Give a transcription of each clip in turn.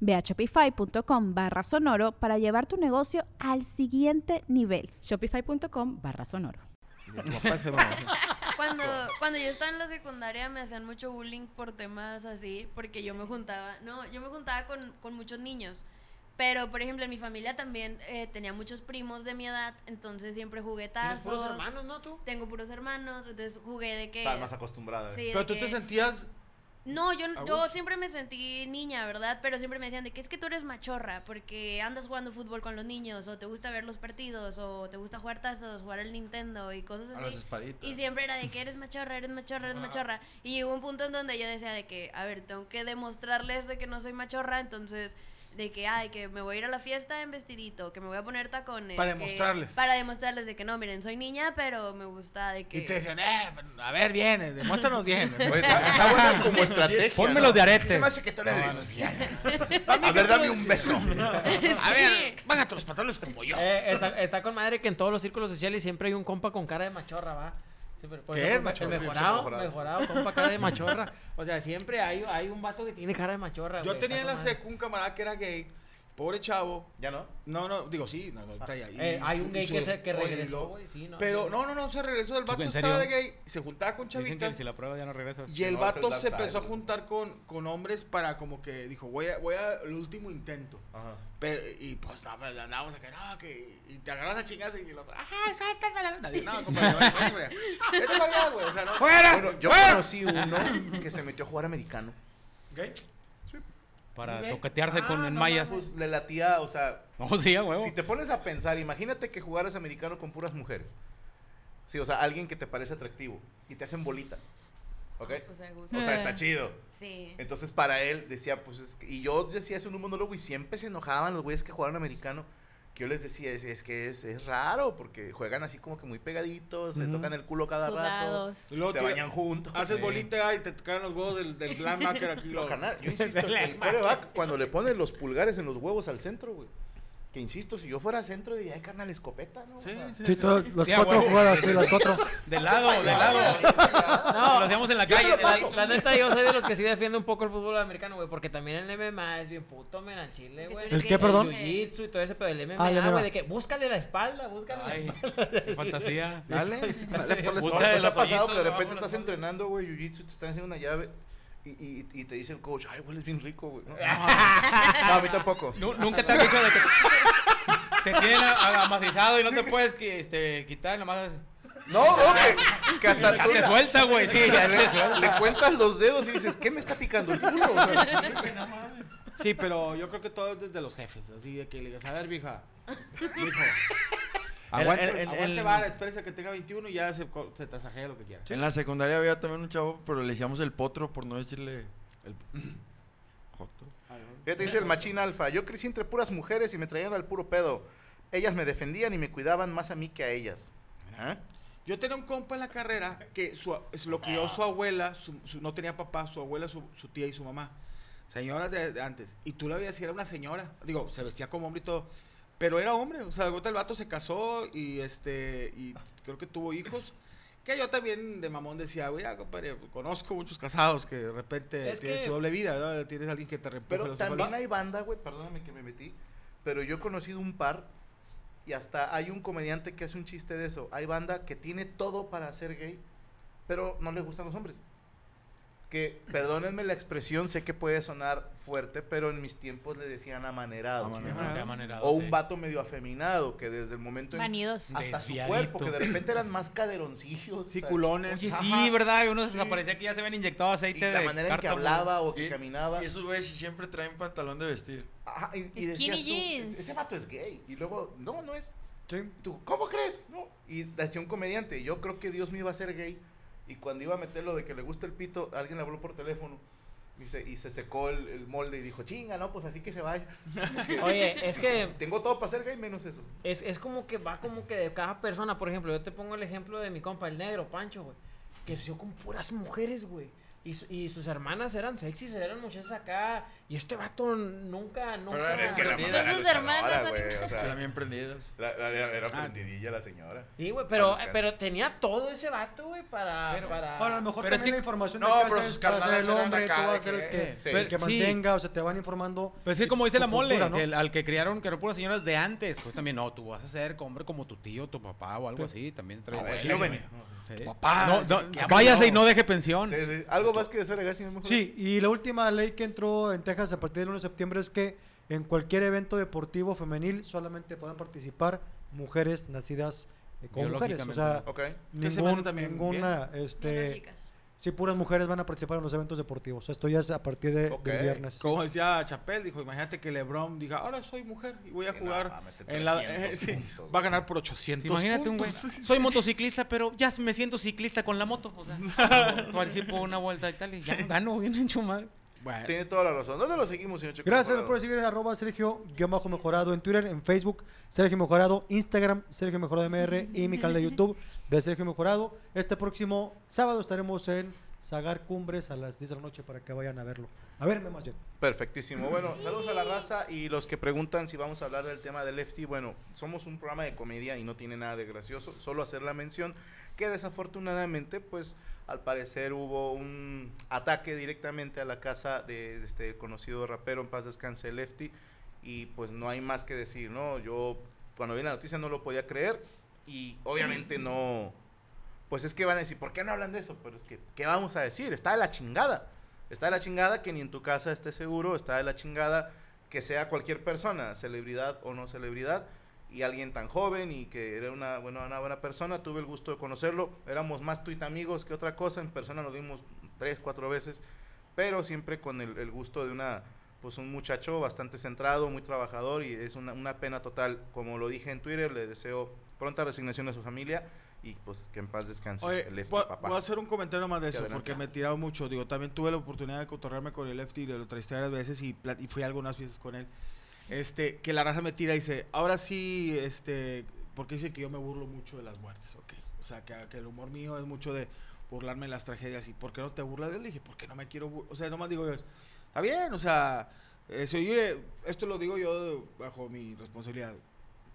Ve a shopify.com barra sonoro para llevar tu negocio al siguiente nivel. Shopify.com barra sonoro. Cuando, cuando yo estaba en la secundaria me hacían mucho bullying por temas así, porque yo me juntaba, no, yo me juntaba con, con muchos niños. Pero, por ejemplo, en mi familia también eh, tenía muchos primos de mi edad, entonces siempre jugué ¿Tienes tazos. puros hermanos, no tú? Tengo puros hermanos, entonces jugué de que... Estás más acostumbrada. Sí, Pero tú te sentías... No, yo, ¿A yo siempre me sentí niña, ¿verdad? Pero siempre me decían de que es que tú eres machorra porque andas jugando fútbol con los niños o te gusta ver los partidos o te gusta jugar tazos, jugar el Nintendo y cosas A así. espaditas. Y siempre era de que eres machorra, eres machorra, eres machorra. Y llegó un punto en donde yo decía de que, a ver, tengo que demostrarles de que no soy machorra, entonces de que, ay, que me voy a ir a la fiesta en vestidito, que me voy a poner tacones. Para que- demostrarles. Para demostrarles de que no, miren, soy niña, pero me gusta de que... Y te decían, eh, a ver, vienes, demuéstranos bien. Está, buena como estrategia. Pónmelos ¿no? de arete. Se me hace que tú eres No, no, lesbiana. A ver, dame un beso. A ver, bájate los pantalones como yo. Eh, está, está con madre que en todos los círculos sociales siempre hay un compa con cara de machorra, ¿va? Siempre, por ¿Qué ejemplo, es el machorra? mejorado, Mejorado. mejorado, compa cara de machorra. O sea, siempre hay, hay un vato que tiene cara de machorra. Yo güey, tenía en la secu un camarada que era gay, pobre chavo. ¿Ya no? No, no, digo sí, no, no, está ahí. Eh, hay un gay que, se, que regresó, güey, sí, no. Pero sí. no, no, no, se regresó. El vato ¿En estaba de gay se juntaba con Dicen que chavitas. si la prueba ya no regresas. Y el vato se empezó a juntar con, con hombres para como que dijo, voy a, voy a el último intento. Ajá. Pero, y pues no, pues, andábamos acá, no, que y te agarras a chingas y el otro, ajá, sáltame la. No, compadre, no, no, hombre. Vete para allá, güey. O sea, no. Bueno, yo conocí uno que se metió a jugar americano. ¿Gay? Para ¿Gay? toquetearse Ah, con en no mayas. Pues le latía, o sea, No, sí, a huevo. si te pones a pensar, imagínate que jugaras americano con puras mujeres. Sí, o sea, alguien que te parece atractivo y te hacen bolita. ¿Ok? Pues me gusta. O sea, está chido. Sí. Entonces, para él, decía, pues es que. Y yo decía eso en un monólogo y siempre se enojaban los güeyes que jugaban americano. Que yo les decía, es, es que es, es raro porque juegan así como que muy pegaditos, se tocan el culo cada Sudados. Y luego rato, se bañan juntos. Haces Sí. bolita y te caen los huevos del, del linebacker aquí. Lo- yo insisto, el coreback cuando le pone los pulgares en los huevos al centro, güey. Que insisto, si yo fuera centro diría, ay, carnal, escopeta, ¿no? Sí, O sea, sí. Sí, todas las Sí, cuatro jugadas, sí, las cuatro. De lado, de lado. No, Lo hacíamos en la calle. la- neta, yo soy de los que sí defiende un poco el fútbol americano, güey, porque también el MMA es bien puto, men, al chile, güey. ¿El qué, perdón? El jiu-jitsu y todo ese, pero el MMA, Ah, el MMA. güey, de que búscale la espalda, búscale la Ay, espalda. qué fantasía. Dale, dale por la Busca ¿No de te ha pasado que de repente estás espalda? entrenando, güey, jiu-jitsu, te están haciendo una llave y, y, y te dice el coach, ay, hueles bien rico, güey. No, No, a mí tampoco. Nu- Nunca te han dicho de que te tienen a- amacizado y no te puedes que, este, quitar, nomás No, no, que, que hasta ya tú te suelta, güey, sí, ya te le, suelta. le cuentas los dedos y dices, ¿qué me está picando el culo? O sea, Sí, pero yo creo que todo es desde los jefes. Así de que le digas, a ver, vieja. Mijo. Aguante, en- en- aguante en- vara, espérese a que tenga 21 y ya se, se tasajea lo que quiera. En la secundaria había también un chavo, pero le decíamos el potro por no decirle el joto. Fíjate, dice el machín alfa, yo crecí entre puras mujeres y me traían al puro pedo. Ellas me defendían y me cuidaban más a mí que a ellas. Mira, Yo tenía un compa en la carrera que su, su- lo crió su abuela, su, su- no tenía papá, su abuela, su, su tía y su mamá. Señoras de, de antes. Y tú la veías y era una señora. Digo, se vestía como hombre y todo. Pero era hombre. O sea, el vato se casó y este y creo que tuvo hijos. Que yo también de mamón decía, mira, compadre, conozco muchos casados que de repente Es tienen que- su doble vida, ¿verdad? Tienes alguien que te reempuje Pero los también hay banda, güey, perdóname que me metí, pero yo he conocido un par y hasta hay un comediante que hace un chiste de eso. Hay banda que tiene todo para ser gay, pero no le gustan los hombres. Que, perdónenme la expresión, sé que puede sonar fuerte, pero en mis tiempos le decían amanerado. Amanerado. Amanerado, O un sí. vato medio afeminado, que desde el momento en Vanidoso. hasta su cuerpo, que de repente eran más caderoncillos. Sí, culones. Oye, sí, ¿verdad? Unos Sí. parecía que ya se habían inyectado Y aceite la de manera en que hablaba o que Y- caminaba. Y esos güeyes siempre traen pantalón de vestir. Ajá, y, y Skinny decías tú, jeans. ese vato es gay. Y luego, no, no es. Sí. Tú, ¿cómo crees? No. Y decía un comediante, yo creo que Dios me iba a hacer gay. Y cuando iba a meter lo de que le gusta el pito, alguien le habló por teléfono. Y se, y se secó el, el molde y dijo, chinga, no, pues así que se vaya. Porque Oye, es que Tengo todo para ser gay menos eso. es, es como que va como que de cada persona. Por ejemplo, yo te pongo el ejemplo de mi compa, el negro, Pancho, güey. Creció con puras mujeres, güey. Y, su- y sus hermanas eran sexys, eran muchachas acá. Y este vato nunca, nunca. es que la mamá era sus hermanas, güey. O sea, bien prendidos. la- la- era, era prendidilla la señora. Sí, güey, pero, Paz descanse. pero tenía todo ese vato, güey, para, para... Ahora, a lo mejor Pero es que- la información No, de pero sus es, carnales el eran hombre, tú acá vas a ser el que- que, Sí. el que Sí. mantenga, o sea, te van informando. Pues sí, como dice la mole, cultura, ¿no? que el- al que criaron, que eran puras señoras de antes, pues también, no, tú vas a ser hombre como tu tío, tu papá o algo así, también traes papá, que váyase y no deje pensión. Sí, sí. ¿Algo más que desagregar, señor mejor? Sí, y la última ley que entró en Texas a partir del 1 de septiembre es que en cualquier evento deportivo femenil solamente puedan participar mujeres nacidas eh, como mujeres. O sea, Ok. se me hace ningún- también ninguna, este, chicas. Sí, puras mujeres van a participar en los eventos deportivos. Esto ya es a partir de, del viernes. Como decía Chapel, dijo, imagínate que LeBron diga, ahora soy mujer y voy a Que no, jugar va a meter en la... 300 sí, puntos, va a ganar por 800 Imagínate un güey. Soy motociclista, pero ya me siento ciclista con la moto. O sea, participo una vuelta y tal y ya gano bien hecho madre. Bueno, Tiene toda la razón. ¿Dónde lo seguimos, señor Checo? Gracias Mejorado? por seguir en arroba Sergio guion bajo mejorado en Twitter, en Facebook, Sergio Mejorado, Instagram, Sergio Mejorado MR y mi canal de YouTube de Sergio Mejorado. Este próximo sábado estaremos en Sagar Cumbres a las 10 de la noche para que vayan a verlo. A verme más bien. Perfectísimo. Bueno, saludos a la raza y los que preguntan si vamos a hablar del tema de Lefty. Bueno, somos un programa de comedia y no tiene nada de gracioso. Solo hacer la mención que desafortunadamente, pues, al parecer hubo un ataque directamente a la casa de este conocido rapero en paz descanse Lefty y pues no hay más que decir, ¿no? Yo cuando vi la noticia no lo podía creer y obviamente no, pues es que van a decir, ¿por qué no hablan de eso? Pero es que, ¿qué vamos a decir? Está de la chingada. Está de la chingada que ni en tu casa esté seguro, está de la chingada que sea cualquier persona, celebridad o no celebridad, y alguien tan joven y que era una, bueno, una buena persona, tuve el gusto de conocerlo, éramos más tuit amigos que otra cosa, en persona nos vimos tres, cuatro veces, pero siempre con el, el gusto de una, pues un muchacho bastante centrado, muy trabajador y es una, una pena total, como lo dije en Twitter, le deseo pronta resignación a su familia y pues que en paz descanse Oye, el Lefty voy, papá. voy a hacer un comentario más de eso, adelante. porque me tiraron mucho. Digo, también tuve la oportunidad de cotorrearme con el Lefty, lo entrevisté varias veces y, y fui a algunas veces con él. Este, que la raza me tira y dice, ahora sí, este, porque dice que yo me burlo mucho de las muertes, ok. O sea, que, que el humor mío es mucho de burlarme de las tragedias y ¿por qué no te burlas de él? Dije, porque no me quiero, bur-". o sea, nomás digo yo, está bien, o sea, eh, si oye, esto lo digo yo bajo mi responsabilidad.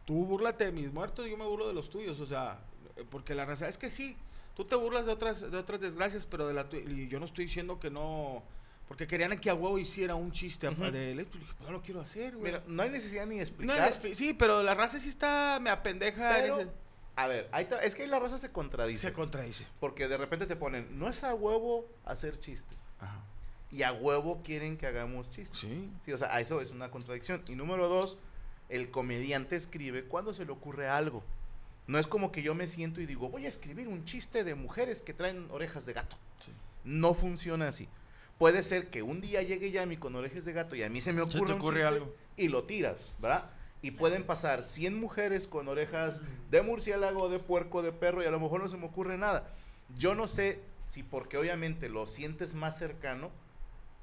Tú búrlate de mis muertos, yo me burlo de los tuyos, o sea, eh, porque la raza es que sí, tú te burlas de otras de otras desgracias, pero de la y yo no estoy diciendo que no porque querían que a huevo hiciera un chiste Ujú. de él, pues dije, pues no lo quiero hacer, güey. Mira, no hay necesidad ni de No, explicar. expli- sí, pero la raza sí está me apendeja en Pero, ese- a ver, ahí es que ahí la raza se contradice. se contradice. porque de repente te ponen, no es a huevo hacer chistes. Ajá. Y a huevo quieren que hagamos chistes. Sí. Sí, o sea, eso es una contradicción. Y número dos, el comediante escribe cuando se le ocurre algo. No es como que yo me siento y digo, voy a escribir un chiste de mujeres que traen orejas de gato. Sí. No funciona así. Puede ser que un día llegue Yami con orejas de gato y a mí se me Se te ocurre, un chiste algo. y lo tiras, ¿verdad? Y pueden pasar 100 mujeres con orejas de murciélago, de puerco, de perro y a lo mejor no se me ocurre nada. Yo no sé si porque obviamente lo sientes más cercano,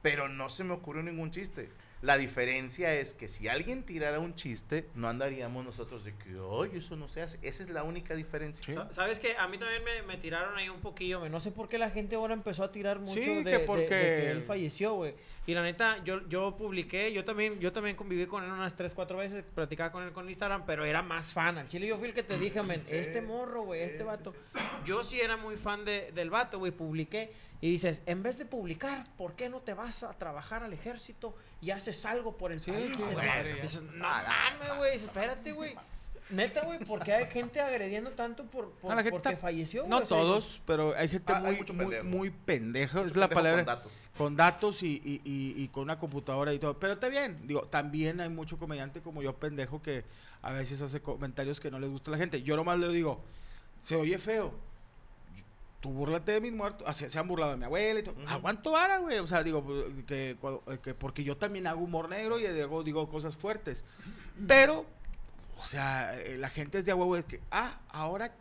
pero no se me ocurrió ningún chiste. La diferencia es que si alguien tirara un chiste, no andaríamos nosotros de que, oye, eso no se hace. Esa es la única diferencia. Sa- ¿Sabes qué? A mí también me, me tiraron ahí un poquillo, güey. No sé por qué la gente ahora empezó a tirar mucho Sí, de, que de- de porque- que él falleció, güey. Y la neta, yo, yo publiqué, yo también, yo también conviví con él unas 3, 4 veces, platicaba con él con Instagram, pero era más fan. Al chile yo fui el que te dije, men, Sí, este morro, güey, este sí, vato. sí. Yo sí era muy fan de, del vato, güey, publiqué. Y dices, en vez de publicar, ¿por qué no te vas a trabajar al ejército y haces algo por el Sí, país. sí. Dices, no mames, güey, espérate, güey. Neta, güey, ¿por qué hay gente agrediendo tanto por, por No, la gente porque está- falleció? No güey? O sea, todos, pero hay gente Ah, hay muy, muy, pendejo. muy pendeja. Mucho Es la palabra. con datos. Con datos y, y- y- y con una computadora y todo. Pero está bien. Digo, también hay mucho comediante como yo, pendejo, que a veces hace comentarios que no les gusta a la gente. Yo nomás le digo, se oye feo. Tú búrlate de mis muertos. Ah, se, se han burlado de mi abuela y todo. Aguanto vara, güey. O sea, digo, que, eh, que porque yo también hago humor negro y digo, digo cosas fuertes. Pero, o sea, eh, la gente es de huevo de que, ah, ahora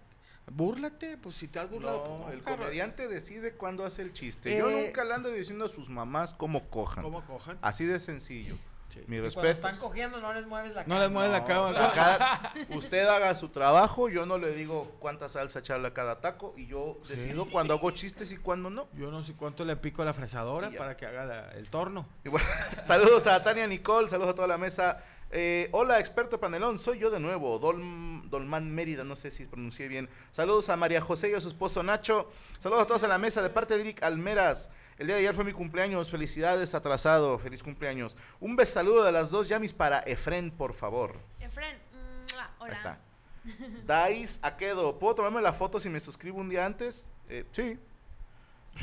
búrlate. Pues si te has burlado. No, pues, no, el comediante decide cuándo hace el chiste. Yo Eh, nunca le ando diciendo a sus mamás cómo cojan. ¿Cómo cojan? Así de sencillo. Sí. Mi Cuando respeto. están cogiendo no les mueves la No cara. les mueves la No, cama. o sea, cada- usted haga su trabajo, yo no le digo cuánta salsa echarle a cada taco y yo Sí. decido cuándo hago chistes y cuándo no. Yo no sé cuánto le pico a la fresadora para que haga la- el torno. Y bueno, saludos a Tania Nicole, saludos a toda la mesa. Eh, hola, experto panelón, soy yo de nuevo, Dol- Dolman Mérida, no sé si pronuncié bien. Saludos a María José y a su esposo Nacho. Saludos a todos en la mesa de parte de Eric Almeras. El día de ayer fue mi cumpleaños, felicidades atrasado, feliz cumpleaños. Un beso saludo de las dos llamis para Efren, por favor. Efren, mua, Ahí hola. está. Dais Aquedo, ¿puedo tomarme la foto si me suscribo un día antes? Eh, sí.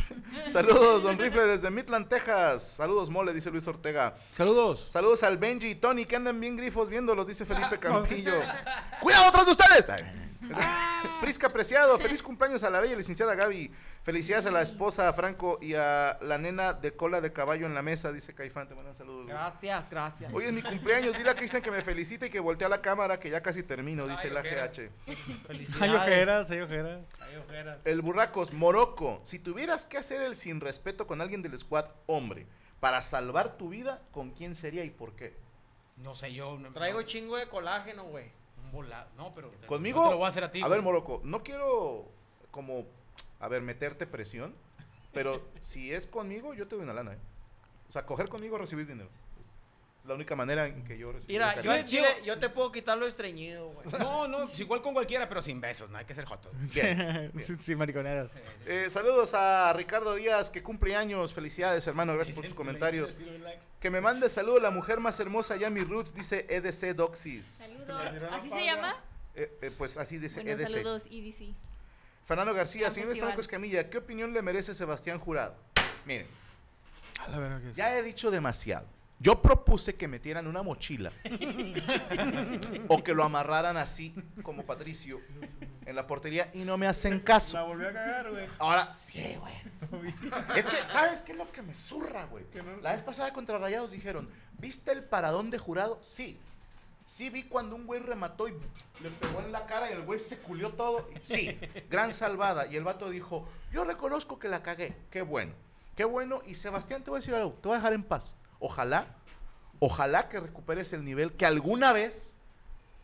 Saludos, Don Rifle desde Midland, Texas. Saludos, mole, dice Luis Ortega. Saludos. Saludos al Benji y Tony, que andan bien grifos viéndolos, dice Felipe Campillo. ¡Cuidado atrás de ustedes! Prisca Preciado, feliz cumpleaños a la bella licenciada Gaby. Felicidades a la esposa Franco y a la nena de cola de caballo en la mesa, dice Caifán. Te mandan saludos. güey. Gracias, gracias. Hoy es mi cumpleaños, dile a Cristian que me felicite y que voltee a la cámara, que ya casi termino, dice la. GH. Felicidades. Hay ojeras, hay ojeras. Hay ojeras. El Burracos, Morocco, si tuvieras que hacer el sin respeto con alguien del squad, hombre, para salvar tu vida, ¿con quién sería y por qué? No sé, yo. no- Traigo no, chingo de colágeno, güey. Un volado. No, pero. ¿Conmigo? No te lo voy a hacer a ti. ver, güey. Morocco, no quiero como, a ver, meterte presión, pero si es conmigo, yo te doy una lana, ¿eh? O sea, coger conmigo, recibir dinero. Es la única manera en que yo recibo Mira, yo chile, yo te puedo quitar lo estreñido, güey. No, no, igual con cualquiera, pero sin besos, no hay que ser jotos. Bien, bien. Sí, sí, mariconeras. Eh, saludos a Ricardo Díaz, que cumple años. Felicidades, hermano. Gracias por tus comentarios. Que me mande saludo la mujer más hermosa, Yami Roots, dice EDC Doxis. Saludos. ¿Así se llama? Eh, eh, pues así dice Bueno, EDC. saludos, EDC. Fernando García, señor. Franco Escamilla, ¿qué opinión le merece Sebastián Jurado? Miren, A la verga que sí. ya he dicho demasiado. Yo propuse que metieran una mochila o que lo amarraran así como Patricio en la portería y no me hacen caso. volvió a cagar, güey. Ahora, sí, güey. Es que, ¿sabes qué es lo que me zurra, güey? La vez pasada contra Rayados dijeron, ¿viste el paradón de jurado? Sí. Sí vi cuando un güey remató y le pegó en la cara y el güey se culió todo. Sí, gran salvada. Y el vato dijo, yo reconozco que la cagué. Qué bueno. Qué bueno. Y Sebastián, te voy a decir algo. Te voy a dejar en paz. Ojalá, ojalá que recuperes el nivel que alguna vez,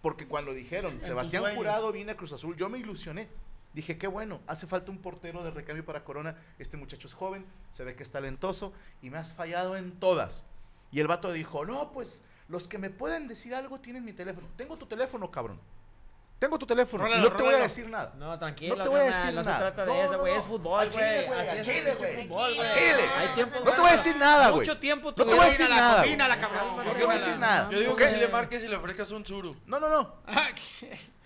porque cuando dijeron, Sebastián. Jurado viene a Cruz Azul, yo me ilusioné. Dije, qué bueno, hace falta un portero de recambio para Corona. Este muchacho es joven, se ve que es talentoso y me has fallado en todas. Y el vato dijo, no, pues los que me pueden decir algo tienen mi teléfono. Tengo tu teléfono, cabrón. Tengo tu teléfono. y no te voy a decir nada. No, tranquilo. No te voy a decir no nada. se trata de No, eso, no, güey. no. Es fútbol, güey. chile, güey, es chile, güey. chile. Tiempo. No te voy a decir nada, güey. Mucho tiempo No te voy a decir nada. No te voy a decir nada. Yo digo que si le marques y le ofrezcas un suru. No, no, no.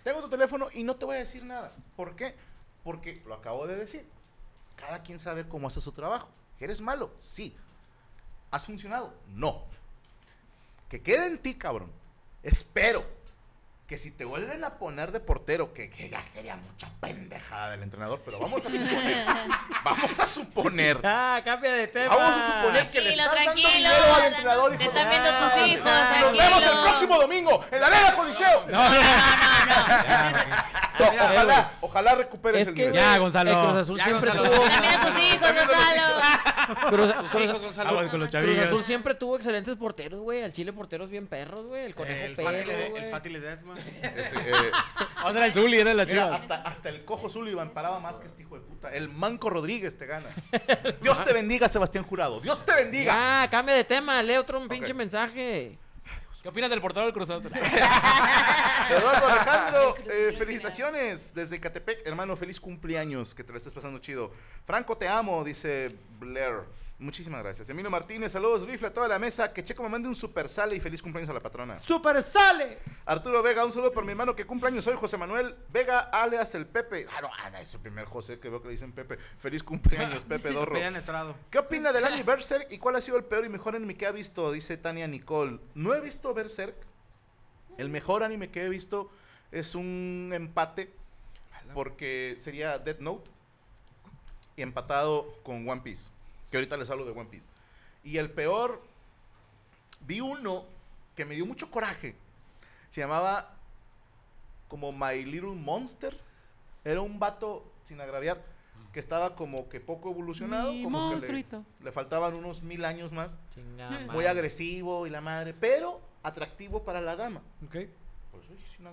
Tengo tu teléfono y no te voy a decir nada. ¿Por qué? Porque lo acabo de decir. Cada quien sabe cómo hace su trabajo. ¿Que eres malo? Sí. ¿Has funcionado? No. Que quede en ti, cabrón. Espero que si te vuelven a poner de portero, que, que ya sería mucha pendejada del entrenador, pero vamos a suponer. vamos a suponer. Ah, cambia de tema. Vamos a suponer que le Tranquilo, estás dando dinero al entrenador. Te hijo están viendo tus hijos, Nos vemos el próximo domingo en la Arena Coliseo. No, no, No, ojalá, ojalá recuperes Es el que, nivel. Ya, Gonzalo. el Cruz Azul Ya, siempre Gonzalo. tuvo... También a tus hijos, Gonzalo. Cruz, Tus Cruz- hijos, Gonzalo. Con los Cruz. Azul siempre tuvo excelentes porteros, güey. Al Chile porteros bien perros, güey. El Conejo El güey. el Fati Ledesma. Eh, Vamos a ser el Zuli, era la chiva. hasta, hasta el cojo Sullivan paraba más que este hijo de puta. El Manco Rodríguez te gana. Dios te bendiga, Sebastián Jurado. Dios te bendiga. Ya, cambia de tema. Lee otro pinche mensaje. ¿Qué opinas del portero del Cruz Azul? Eduardo Alejandro, eh, felicitaciones desde Catepec, hermano, feliz cumpleaños, que te la estés pasando chido. Franco, te amo, dice Blair. Muchísimas gracias. Emilio Martínez, saludos, rifle a toda la mesa. Que Checo me mande un super sale y feliz cumpleaños a la patrona. ¡Super sale! Arturo Vega, un saludo por mi hermano que cumpleaños. Soy José Manuel Vega, alias el Pepe. Ah, no, ah, no, es el primer José que veo que le dicen Pepe. Feliz cumpleaños, Pepe Dorro. ¿Qué opina del anime Berserk y cuál ha sido el peor y mejor anime que ha visto? Dice Tania Nicole. No he visto Berserk. El mejor anime que he visto es un empate porque sería Death Note y empatado con One Piece. Que ahorita les hablo de One Piece. Y el peor, vi uno que me dio mucho coraje. Se llamaba como My Little Monster. Era un vato, sin agraviar, que estaba como que poco evolucionado. Mi como que le- monstruito. le faltaban unos mil años más. Chingada Muy madre. agresivo y la madre, pero atractivo para la dama. Ok.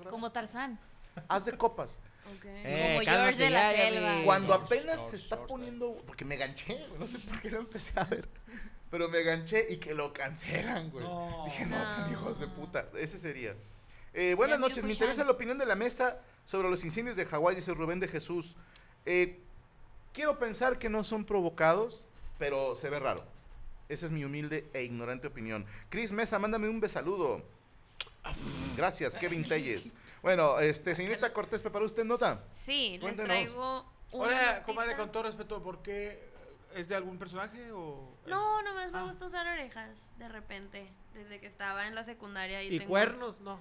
Como Tarzán. Haz de copas. Ok. Eh, Como cálmate George de la ya, selva. Cuando Shorts, apenas shorts, se está shorts, poniendo, porque me ganché, güey, no sé por qué lo empecé a ver, pero me ganché y que lo cancelan, güey. No. Dije, no, No. sean hijos de puta. Ese sería. Eh, buenas Ya noches, me Kushan. interesa la opinión de la mesa sobre los incendios de Hawái, dice Rubén de Jesús. Eh, quiero pensar que no son provocados, pero se ve raro. Esa es mi humilde e ignorante opinión. Cris Mesa, mándame un besaludo. Gracias, Kevin Telles. Bueno, este, señorita Cortés, ¿preparó usted nota? Sí, les Cuéntenos. traigo una Hola, comadre, con todo respeto, ¿por qué? ¿Es de algún personaje o...? No, nomás me Ah. gusta usar orejas de repente. Desde que estaba en la secundaria y, ¿Y tengo- cuernos? No.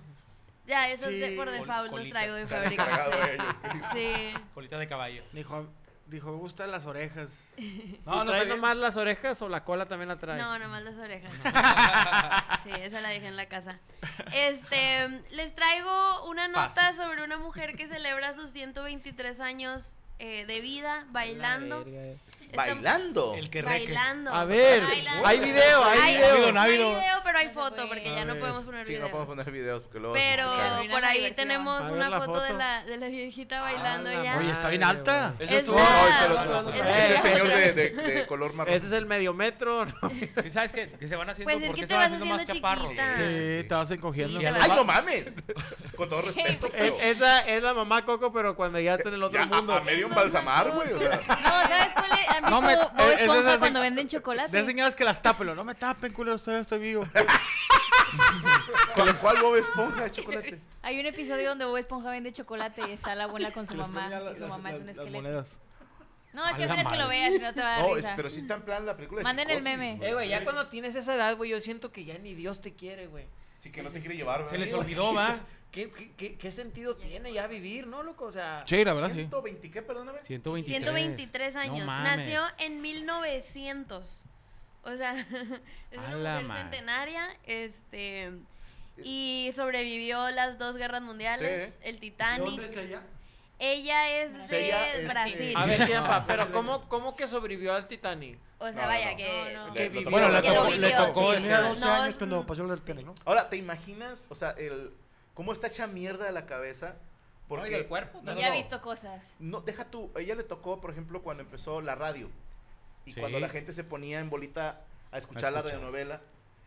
Ya, eso es de, Sí, por default, los colitas. traigo de fábrica. sí. ellos, qué Sí. Colita de caballo. Dijo, dijo, me gustan las orejas. No, No, no, ¿Trae nomás las orejas o la cola también la trae? No, nomás las orejas. Sí, esa la dejé en la casa. Este, les traigo una nota sobre una mujer que celebra sus 123 años eh, de vida La bailando. Esta- Bailando. El que reque. Bailando. A ver, Bailando. hay video, hay Hay, video. no hay video. pero hay foto porque A ya no podemos poner Sí, videos. no podemos poner videos porque luego Pero se por ahí tenemos una la foto, de la, de la viejita Ah, bailando la ya. Oye, está bien alta. Es tu- No, es el otro. no, no, Es no. el Eh, señor de, ese- de- de color marrón. Ese es el medio metro. ¿no? Sí, sabes que, que se van haciendo Pues es porque que se van haciendo más chaparros. Sí, Sí, sí. te vas encogiendo. Sí, ¡Ay, no mames! Con todo respeto, Eh. Esa es la mamá Coco, pero cuando ya está en el otro mundo. a, a medio embalsamar, güey. O sea, No, ¿sabes cuál es? ¿Han visto No me- Bob es Esponja cuando venden chocolate? De señoras que las tapen, no me tapen, culero, todavía estoy vivo. ¿Con el cual Bob Esponja de chocolate? Hay un episodio donde Bob Esponja vende chocolate y está la abuela con su mamá y su mamá es un esqueleto. No, es que tienes que lo veas y no te va a dar No, es, risa. pero sí está en plan la película de Manden el Psicosis, meme. Eh, güey, ya cuando tienes esa edad, güey, yo siento que ya ni Dios te quiere, güey. Sí, que no te quiere llevar, ¿verdad? Se les güey. olvidó, va. ¿Qué, qué, qué, qué sentido tiene ya vivir, no, loco? O sea, Sí, la verdad, sí. 120, ¿qué? Perdóname. 123. 123 años. No. Nació en 1900. O sea, es A una mujer madre. centenaria. Este. Y sobrevivió las dos guerras mundiales, Sí. el Titanic. ¿Dónde es ella? Ella es de ella es, Brasil. a ver, tiempo, pero ¿cómo, ¿cómo que sobrevivió al Titanic? O sea, No, vaya no. que. No, no. Que Le- vivió- Bueno, le tocó, le vivió, tocó sí. Tenía no, 12 no, años cuando pasó el del Titanic, ¿no? Ahora, ¿te imaginas, o sea, el cómo está hecha mierda de la cabeza? Porque Oye, el cuerpo No, no, no. visto cosas. No, deja tú, a ella le tocó, por ejemplo, cuando empezó la radio. Y Sí. cuando la gente se ponía en bolita a escuchar, A la radionovela.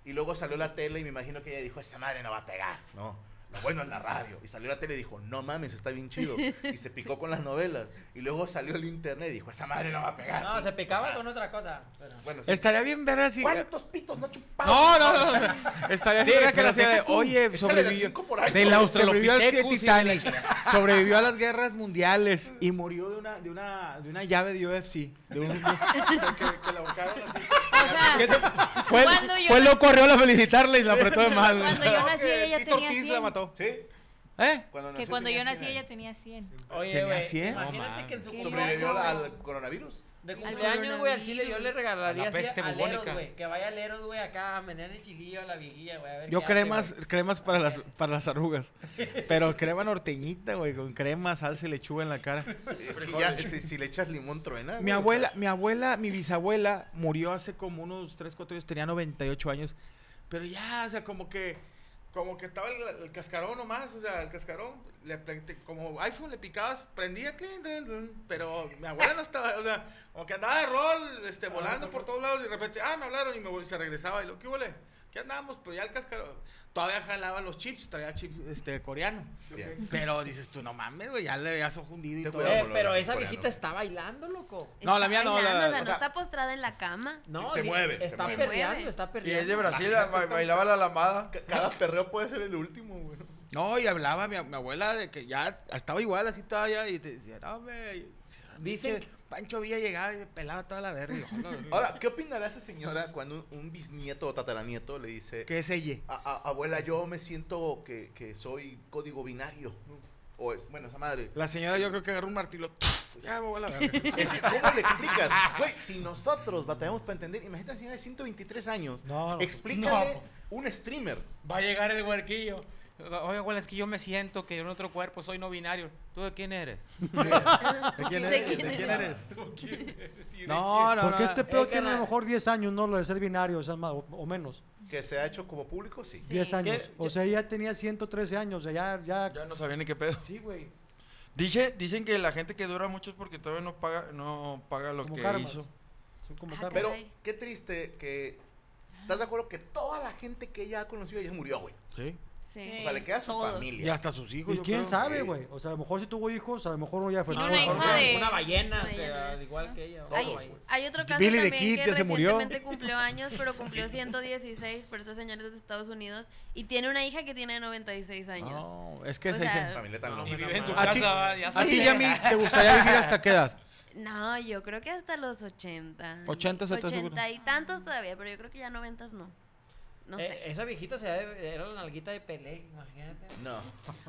Y luego salió la tele y me imagino que ella dijo, esa madre no va a pegar. No, lo bueno es la radio. Y salió la tele y dijo, no mames, está bien chido. Y se picó con las novelas. Y luego salió el internet y dijo, esa madre no va a pegar. No, se picaba o sea, con otra cosa. pero- Bueno, sí. Estaría bien ver así. ¿Cuántos pitos no chupados? No, no, no. no. Estaría bien ver que la hacía de, oye, sobrevivió. cinco por año. De la Australopithecus sobrevivió al Titanic, sobrevivió a las guerras mundiales y murió de una, de una, de una llave de UFC. De un, que, que la así. O sea, ¿Qué se- Fue, Cuando yo- fue lo corrió a felicitarle y la apretó de mal. Cuando yo nací, ella Tito tenía Ortiz 100. la mató. Sí, ¿Eh? cuando Que nació cuando yo nací, 100 ella años. tenía 100. Oye, ¿Tenía güey, 100? imagínate No, que en su. ¿Sobrevivió cumpleaños, al güey, coronavirus? De Al cumpleaños, güey, al chile yo le regalaría A la así peste aleros, bubónica. güey. Que vaya aleros, güey, acá a menear el chilillo a la viejilla, güey. a ver Yo qué hace, cremas, güey. cremas para las, para las arrugas. Pero crema norteñita, güey, con crema, salsa y lechuga en la cara. Es que ya, si, si le echas limón truena. Mi güey, o abuela, sea, mi abuela, mi bisabuela murió hace como unos 3, 4 años, tenía 98 años. Pero ya, o sea, como que, como que estaba el, el cascarón nomás, o sea, el cascarón, le, te- como iPhone le picabas, prendía, pero mi abuela no estaba, o sea, como que andaba de rol, este, volando por todos lados y de repente, ah, me hablaron y me vol- se regresaba y lo, ¿qué huele? ¿Qué andamos? Pues ya el cascarón. Todavía jalaba los chips, traía chips este, coreano. Bien. Pero dices tú, no mames, güey, ya le habías hundido y todo. cuidado Eh, pero del esa coreano. viejita está bailando, loco. No, la mía no, la- o sea, no está postrada en la cama. No, Se mueve, se Está mueve. perreando, mueve. está Y es perreando. de Brasil, La está- bailaba la lambada. Ca- Cada perreo puede ser el último, güey. No, y hablaba mi, mi abuela de que ya estaba igual, así estaba ya, y te decía, no, me. Dicen- Dice, Pancho Villa llegaba y me pelaba toda la verga. y yo. Ahora, ¿qué opinará esa señora cuando un, un bisnieto o tataranieto le dice, ¿qué es ella? "A- a- abuela, yo me siento que, que soy código binario? O es, bueno, esa madre. La señora, yo creo que agarró un martillo. Ya me voy a la verga. Es que, ¿cómo le explicas? Güey, si nosotros batallamos para entender, imagínate a una señora de 123 años, No, no. explícale No. un streamer. Va a llegar el huerquillo. Oye, abuela, es que yo me siento que en otro cuerpo soy no binario. ¿Tú de quién eres? ¿De quién ¿De eres? ¿De quién eres? eres? No, no, Porque no. este pedo Eh, tiene a lo mejor 10 años, ¿no? Lo de ser binario, o, sea, más- o- o menos. Que se ha hecho como público, sí. 10 años. ¿Qué? O sea, ella tenía 113 años, o sea, ya, ya... Ya no sabía ni qué pedo. Sí, güey. Dice, dicen que la gente que dura mucho es porque todavía no paga, no paga lo Como que karmas. hizo. Son como Ah, karmas. Pero qué triste que... ¿Estás de acuerdo que toda la gente que ella ha conocido ya murió, güey? Sí. Sí. O sea, le queda a su Todos. familia. Y hasta sus hijos. ¿Y yo quién creo. sabe, Sí. güey? O sea, a lo mejor si tuvo hijos, a lo mejor uno ya fue... Tiene una hija es de- Una ballena, Una ballena, pero igual que ella. Hay, güey. hay otro caso Billy the también Kid que ya se murió. recientemente cumplió años, pero cumplió 116, pero este señor es de Estados Unidos y tiene una hija que tiene 96 años. No, es que O ese sea, Familia tan No, loca. Y vive en su A ti- casa. ya A sabes. ti y a mí, ¿te gustaría vivir hasta qué edad? No, yo creo que hasta los 80. 80 se te aseguro. 80 y tantos todavía, pero yo creo que ya 90 no. No Eh, sé. esa viejita se era la nalguita de Pelé, imagínate. No.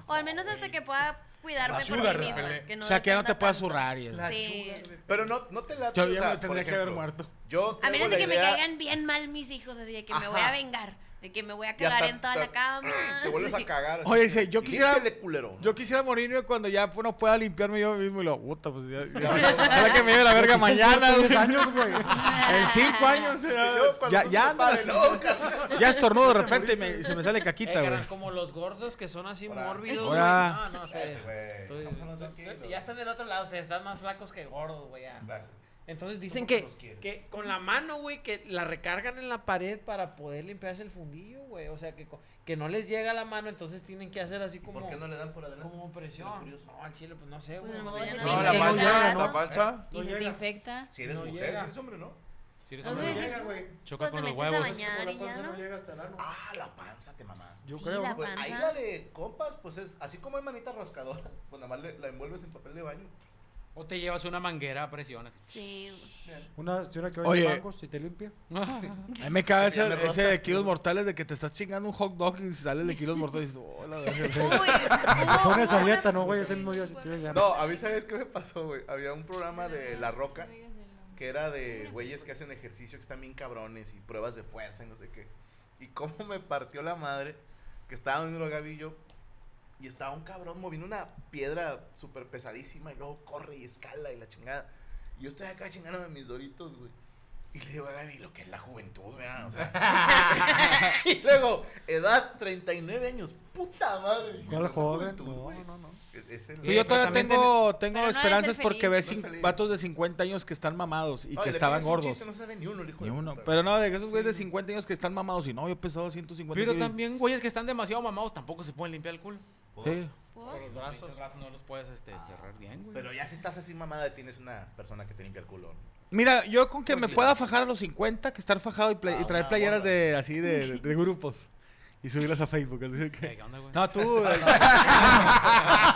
O al menos hasta que pueda cuidarme La por mí misma. Pelé. Que no o sea, que ya no te puedas zurrar y eso. Sí. Pero no, no te la... Yo ya me tendría que haber muerto. Yo A menos de que me caigan bien mal mis hijos, así de que me voy a vengar. De que me voy a hasta en toda la cama. Te vuelves sí. a cagar. Oye, dice, yo quisiera- culero. Yo quisiera morirme cuando ya no pueda limpiarme yo mismo y lo puta, pues ya. ya que me lleve la verga mañana. 10 güey. años, güey. En 5 años. ya- Yo cuando Ya, no ya estornudo de repente y me- y se me sale Eh, caquita, carnal, güey. como los gordos que son así mórbidos. Güey. No, no, tranquilo. Ya están del otro lado, o sea, están más flacos que gordos, güey. Gracias. Entonces dicen que, que con la mano, güey, que la recargan en la pared para poder limpiarse el fundillo, güey. O sea, que, que no les llega la mano, entonces tienen que hacer así como, ¿Por qué no le dan por adelante? como presión. No, al chile, pues no sé, Pues güey. no No, no la panza, ¿no? la panza. Y se te infecta. Si eres No mujer, llega. si eres hombre, ¿no? Si eres No hombre, sé, llega, güey. choca te con los huevos. bañar. La panza no ¿no? llega hasta el ano. Ah, la panza te mamás. Yo Sí, creo. la Pues panza. ahí la de compas, pues es así como hay manitas rascadoras, pues nada más le- la envuelves en papel de baño. O te llevas una manguera a presión. así. Sí. Una señora que Oye. vende bancos y te limpia. A mí me llama ese, ese de kilos mortales de que te estás chingando un hot dog y sales de kilos mortales y dices, oh, la verga. Uy, hubo- Pones a dieta, ¿no, güey? Ese mismo día. ya- No, a mí sabes qué me pasó, güey. Había un programa de La Roca que era de güeyes que hacen ejercicio que están bien cabrones y pruebas de fuerza y no sé qué. Y cómo me partió la madre que estaba en un drogavillo y estaba un cabrón moviendo una piedra súper pesadísima y luego corre y escala y la chingada. Y yo estoy acá chingándome mis doritos, güey. Y le digo a Gaby lo que es la juventud, ¿verdad? O sea. y luego, edad 39 años. Puta madre. ¿Cuál "No es la joven? juventud, No, güey". no, no. Es, es el- yo todavía tengo, tengo no esperanzas ser porque ves No vatos de 50 años que están mamados y Ay, que estaban gordos. chiste, no sabe ni uno, el hijo Ni de uno. puta, Pero no, de esos güeyes de 50 años que están mamados y no, yo he pesado 150 Pero también, güeyes que están demasiado mamados tampoco se pueden limpiar el culo. Sí. Por los brazos. Los brazos no los puedes este, cerrar bien, güey. Pero ya si estás así mamada, tienes una persona que te limpia el culo. Mira, yo con que Pues me sí. pueda fajar a los 50, que estar fajado y, play- y Ah, traer una playeras de así de, de- de grupos y subirlas a Facebook. así que- ¿Qué onda, güey? No, tú. eh,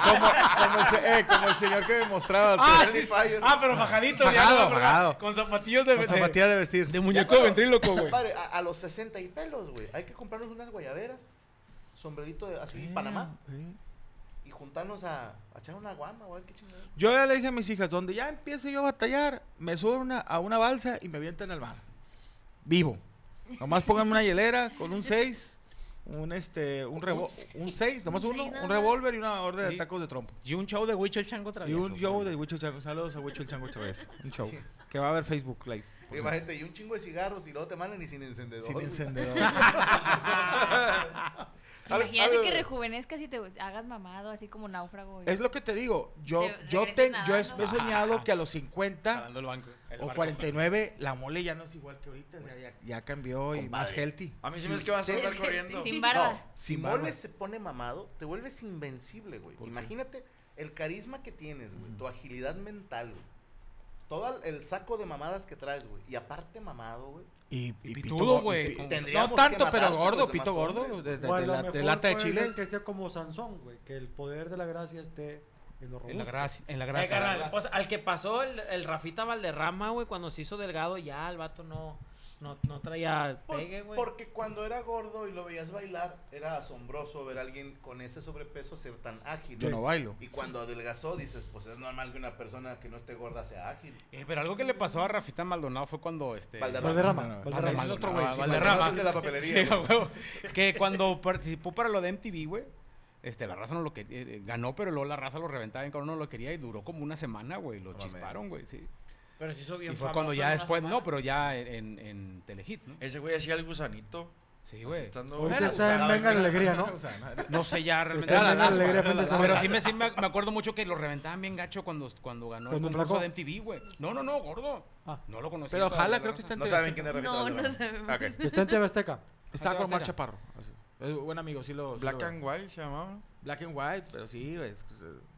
como, como el, se- eh, como el señor que me mostraba. Ah, sí. Ah, pero fajadito, Fajado, ya, fajado. Con zapatillos de, con de- zapatillas de vestir. de muñeco de ventríloco, güey. Padre, a, a los 60 y pelos, güey. Hay que comprarnos unas guayaberas, sombrerito de, así, Panamá, y juntarnos a, a echar una guama, güey. Qué chingada. Yo ya le dije a mis hijas, donde ya empiece yo a batallar, me subo a una, a una balsa y me avientan al mar. Vivo. Nomás pónganme una hielera con un 6, un este, un revo- un 6, nomás Un uno, un revólver y una orden de tacos de trompo. Y un show de Huicho el Chango Y travieso. un show de Huicho el Chango. Saludos a Huicho el Chango otra vez. Un show. Que va a haber Facebook Live. Por cierto. Imagínate, y un chingo de cigarros y luego te mandan y sin encendedor. Sin encendedor. Imagínate que rejuvenezcas y te hagas mamado, así como náufrago. Es lo que te digo. Yo, Te yo, ten- yo he, soñado que a los 50 Jalando el banco. el o barco. 49 la mole ya no es igual que ahorita. o sea, ya, ya cambió y más Compadre. healthy. A mí sí me es que vas a estar corriendo. Sin barba. No, si Sin Mole barba. se pone mamado, te vuelves invencible, güey. Imagínate el carisma que tienes, güey. Tu agilidad mental, güey. Todo el saco de mamadas que traes, güey. Y aparte mamado, güey. Y, Y pito pitudo, güey, No tanto, pero gordo, pito gordo. De, de- O a de lo la, de lata chiles. que sea como Sansón, güey, que el poder de la gracia esté en los En la grasa. En la Eh, carnal, grasa. o sea, al que pasó el, el Rafita Valderrama, güey, cuando se hizo delgado, ya el vato no, no, no traía Pues, pegue, güey. porque cuando era gordo y lo veías bailar, era asombroso ver a alguien con ese sobrepeso ser tan ágil. Yo no bailo. Y cuando adelgazó, dices, pues es normal que una persona que no esté gorda sea ágil. Eh, pero algo que le pasó a Rafita Maldonado fue cuando este. Valderrama. Valderrama. Valderrama, Es otro güey, sí, Valderrama. Valderrama es de la papelería, Sí, huevo. que cuando participó para lo de MTV, güey. Este, la raza no lo quería, eh, ganó, pero luego la raza lo reventaba en cada uno no lo quería y duró como una semana, güey. Lo chisparon, güey, sí. Pero se hizo bien Y fue famoso cuando en ya una después, semana. no, pero ya en, en Telehit, ¿no? Ese güey hacía el gusanito. Sí, güey. Estando... Ahorita Era está en gusano, Venga la Alegría, ¿no? No sé ya realmente. Está en Era Venga la Alegría. Pero sí, me, sí me, me acuerdo mucho que lo reventaban bien gacho cuando, cuando ganó ¿Cuando el concurso flacó? de MTV, güey. No, no, no, gordo. Ah. No lo conocí. Pero ojalá, creo que está en No TV saben quién es Rafita No, no sabemos. Ok. Está en TV Azteca. Estaba con Mar. Chaparro. así. Es buen amigo, sí lo. sí Black lo- and White se llamaba. ¿no? Black and White, pero sí, es-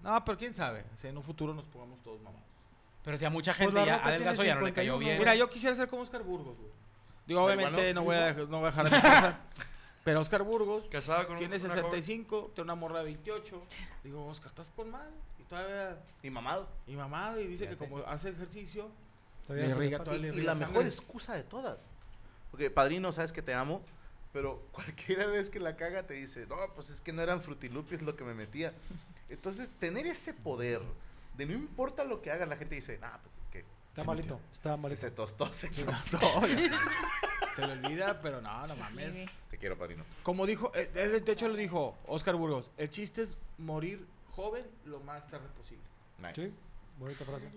No, pero quién sabe. Si en un futuro nos pongamos todos mamados. Pero si a mucha Pues gente la ya adelgazó, ya no le cayó 51, bien. Mira, yo quisiera ser como Oscar Burgos, güey. Digo, obviamente Bueno, no voy, a, no voy a dejar esposa, Pero Oscar Burgos Casada con tiene una joven. 65, tiene una morra de 28. Digo, Oscar, estás con mal. Y todavía. Y mamado. Y mamado, y dice que Fíjate. como hace ejercicio. Todavía Le le todo Y, le y la sangre. mejor excusa de todas. Porque, padrino, sabes que te amo, pero cualquiera vez que la caga te dice, no, pues es que no eran frutilupis lo que me metía. Entonces, tener ese poder de no importa lo que haga, la gente dice, ah, pues es que Está malito, está malito. se tostó, se tostó. Se le olvida, pero no, no mames. Te quiero, padrino. Como dijo, eh, él de hecho lo dijo Oscar Burgos, el chiste es morir joven lo más tarde posible. Nice. Sí, bonita frase.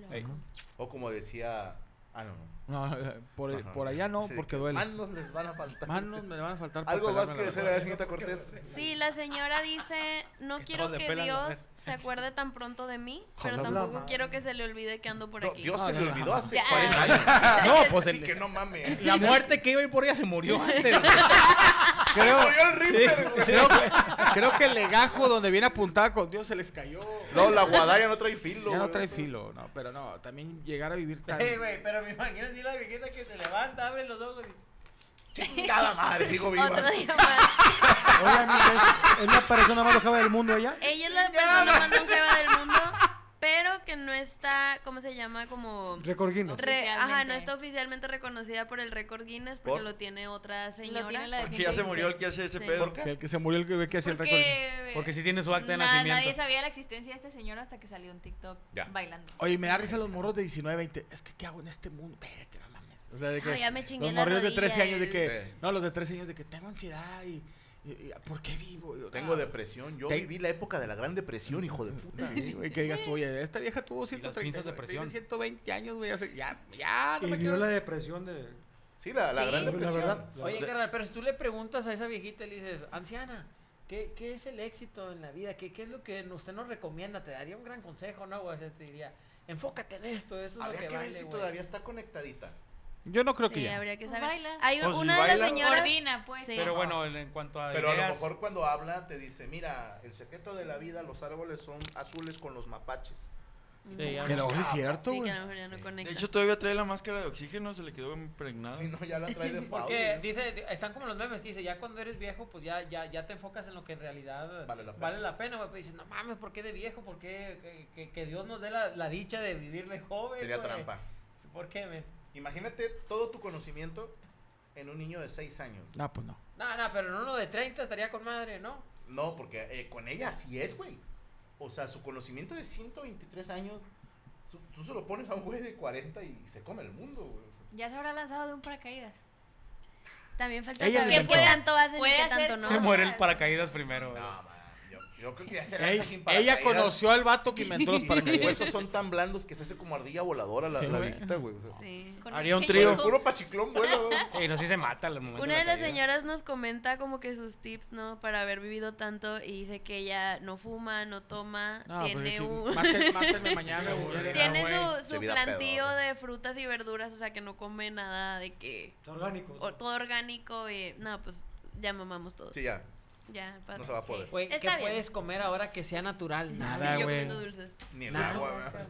O como decía, ah, no, no. No, eh, por, Ajá. por allá no, Sí, porque que duele. Manos les van a faltar. Manos me van a faltar. Algo más que la decir, a ver, señorita Cortés. Sí, la señora dice, no Que quiero que la Dios se acuerde tan pronto de mí, pero tampoco quiero que se le olvide que ando por aquí. Dios se no, le olvidó hace Ya. 40 años. No, pues el- que no mames. la muerte que iba a ir por ella se murió antes. Creo, Murió el Reaper, güey. creo, que, creo que el legajo donde viene apuntada con Dios se les cayó. No, la guadaña no trae filo. Ya no güey. trae filo, no, pero no, también llegar a vivir tan... Ey, güey, pero me imagino así la viejita que se levanta, abre los ojos y... Chingada madre, sigo viva. Otra llamada. Oigan, ¿es, es la persona más lojeva del mundo ella? Ella es la persona más longeva del mundo, pero que no está, ¿cómo se llama? Como... Récord Guinness. re- ajá, no está oficialmente reconocida por el récord Guinness porque ¿Por? lo tiene otra señora. Lo tiene la Porque ya se murió el 116. que hace ese Sí. pedo. ¿Por Sí, el que se murió el que, que hacía el récord. Porque, Porque sí tiene su acta de na- nacimiento. Nadie sabía la existencia de este señor hasta que salió un TikTok Ya. bailando. Oye, me da risa los morros de 19, 20. Es que, ¿qué hago en este mundo? Espérate, no mames. O sea, de que Ay, ya me chingué los morros de rodilla 13 años de que... No, los de 13 años de que tengo ansiedad y... ¿Por qué vivo? Yo, Tengo ah, depresión. Yo Te- viví la época de la gran depresión, hijo de puta. Sí, güey, que digas tú, oye, esta vieja tuvo las 130, pinzas de güey, presión. tiene 120 años, güey, hace- ya, ya, no Y me vio quiero... la depresión de... Sí, la, la Sí. gran La depresión. verdad. la Oye, carnal, pero si tú le preguntas a esa viejita y le dices, anciana, ¿qué, qué es el éxito en la vida? ¿Qué, ¿Qué es lo que usted nos recomienda? Te daría un gran consejo, ¿no, güey? O sea, te diría, enfócate en esto, eso es lo Habría que que ver vale, si güey". todavía está conectadita. Yo no creo que Sí, ya. habría que Pues saber. baila. Hay Pues si una de las señoras... Coordina, pues. Sí. Pero bueno, en, en cuanto a Pero a lo ideas, mejor cuando habla te dice, mira, el secreto de la vida, los árboles son azules con los mapaches. Sí, ya Pero sí es cierto, Sí, que güey. a lo mejor ya no Sí. conecta. De hecho, todavía trae la máscara de oxígeno, se le quedó impregnada. Si no, ya la trae de favor. Porque dice, están como los memes que dice, ya cuando eres viejo, pues ya, ya, ya te enfocas en lo que en realidad Vale la pena. vale la pena, güey. Pues dices, no mames, ¿por qué de viejo? ¿Por qué que, que- que Dios nos dé la, la dicha de vivir de joven? Sería güey? trampa. ¿Por qué, men? Imagínate todo tu conocimiento en un niño de 6 años. No, pues no. No, no, pero en uno de 30 estaría con madre, ¿no? No, porque eh, con ella así es, güey. O sea, su conocimiento de 123 años, su- tú se lo pones a un güey de 40 y se come el mundo, güey. O sea, Ya se habrá lanzado de un paracaídas. También falta Ella saber lo qué inventó. tanto hacen y Puede qué hacer- tanto no. se muere el paracaídas primero. no, güey. man, yo, Yo creo que ya se lanza Ey, sin ella conoció al vato que inventó los Y paracaídas. huesos son tan blandos que se hace como ardilla voladora la, Sí, la güey. viejita, güey. o sea. Sí. Con Haría un trío. Puro pachiclón, bueno. Ey, no, sí se mata al momento Una la de las caída. señoras nos comenta como que sus tips, ¿no? Para haber vivido tanto y dice que ella no fuma, no toma, No, pero tiene sí, un... mátenme, mátenme mañana, güey. Tiene güey. su, Se su vida plantío de frutas y verduras, o sea que no come nada de que... Orgánico. o- todo orgánico y... No, pues ya mamamos todos. Sí, ya. Ya, padre. No se va a poder. Güey, ¿qué Está bien. puedes comer ahora que sea natural? Nada, yo güey. comiendo dulces. Ni el Nada. agua, ¿verdad? El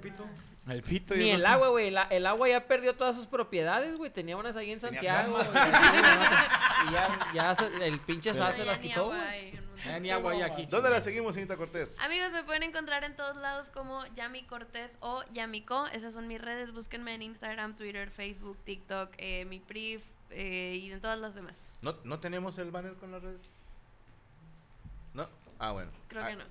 pito. Ni yo el creo- agua, güey. la- el agua ya perdió todas sus propiedades, güey. Tenía unas ahí en Tenía Santiago. güey, y ya, ya se- el pinche ya se las ni quitó, agua güey. hay Ya ni agua hay aquí. ¿Dónde la seguimos, señorita Cortés? Amigos, me pueden encontrar en todos lados como Yami Cortés o Yamico. Esas son mis redes. Búsquenme en Instagram, Twitter, Facebook, TikTok, eh, mi PRIF eh, y en todas las demás. ¿No, ¿No tenemos el banner con las redes? Ah, bueno. Creo Ah, que no.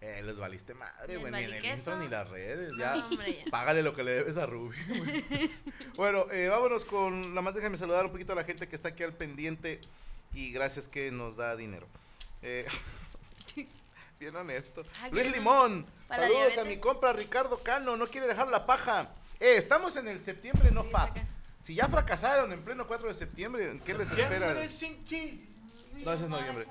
Eh, les valiste madre, güey. Ni en el intro ni las redes. No, Ya. hombre, ya. Págale lo que le debes a Ruby. güey. bueno, eh, vámonos con. Nada más déjame saludar un poquito a la gente que está aquí al pendiente. Y gracias que nos da dinero. Eh, bien honesto. Ah, Luis ¿quieren Limón. para Saludos a mi compra Ricardo Cano. No quiere dejar la paja. Eh, estamos en el septiembre no FAP. Si ya fracasaron en pleno 4 de septiembre, ¿qué les espera? No, ese es noviembre.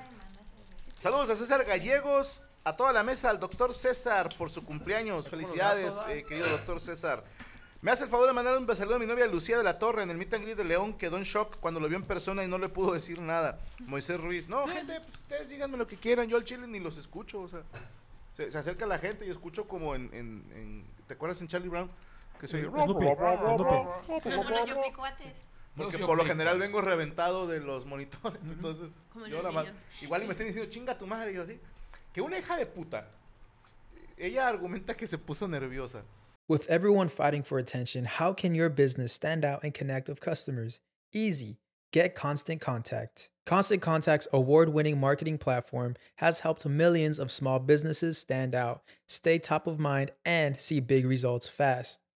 Saludos a César Gallegos, a toda la mesa, al doctor César por su cumpleaños. Felicidades, eh, querido doctor César. Me hace el favor de mandar un saludo a mi novia Lucía de la Torre en el meet and greet de León. Quedó en shock cuando lo vio en persona y no le pudo decir nada. Moisés Ruiz. No, gente, pues ustedes díganme lo que quieran. Yo al chile ni los escucho. O sea, se, se acerca la gente y escucho como en, en- en- ¿Te acuerdas en Charlie Brown? Que soy. Snoopy, Snoopy. No, no, yo vi cuates. Porque por lo general vengo reventado de los monitores. Entonces, Como yo nada más. Igual y me estén diciendo, chinga tu madre. Y yo así. Que una hija de puta. Ella argumenta que se puso nerviosa. With everyone fighting for attention, how can your business stand out and connect with customers? Easy. Get Constant Contact. Constant Contact's award winning marketing platform has helped millions of small businesses stand out, stay top of mind, and see big results fast.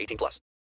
18 plus.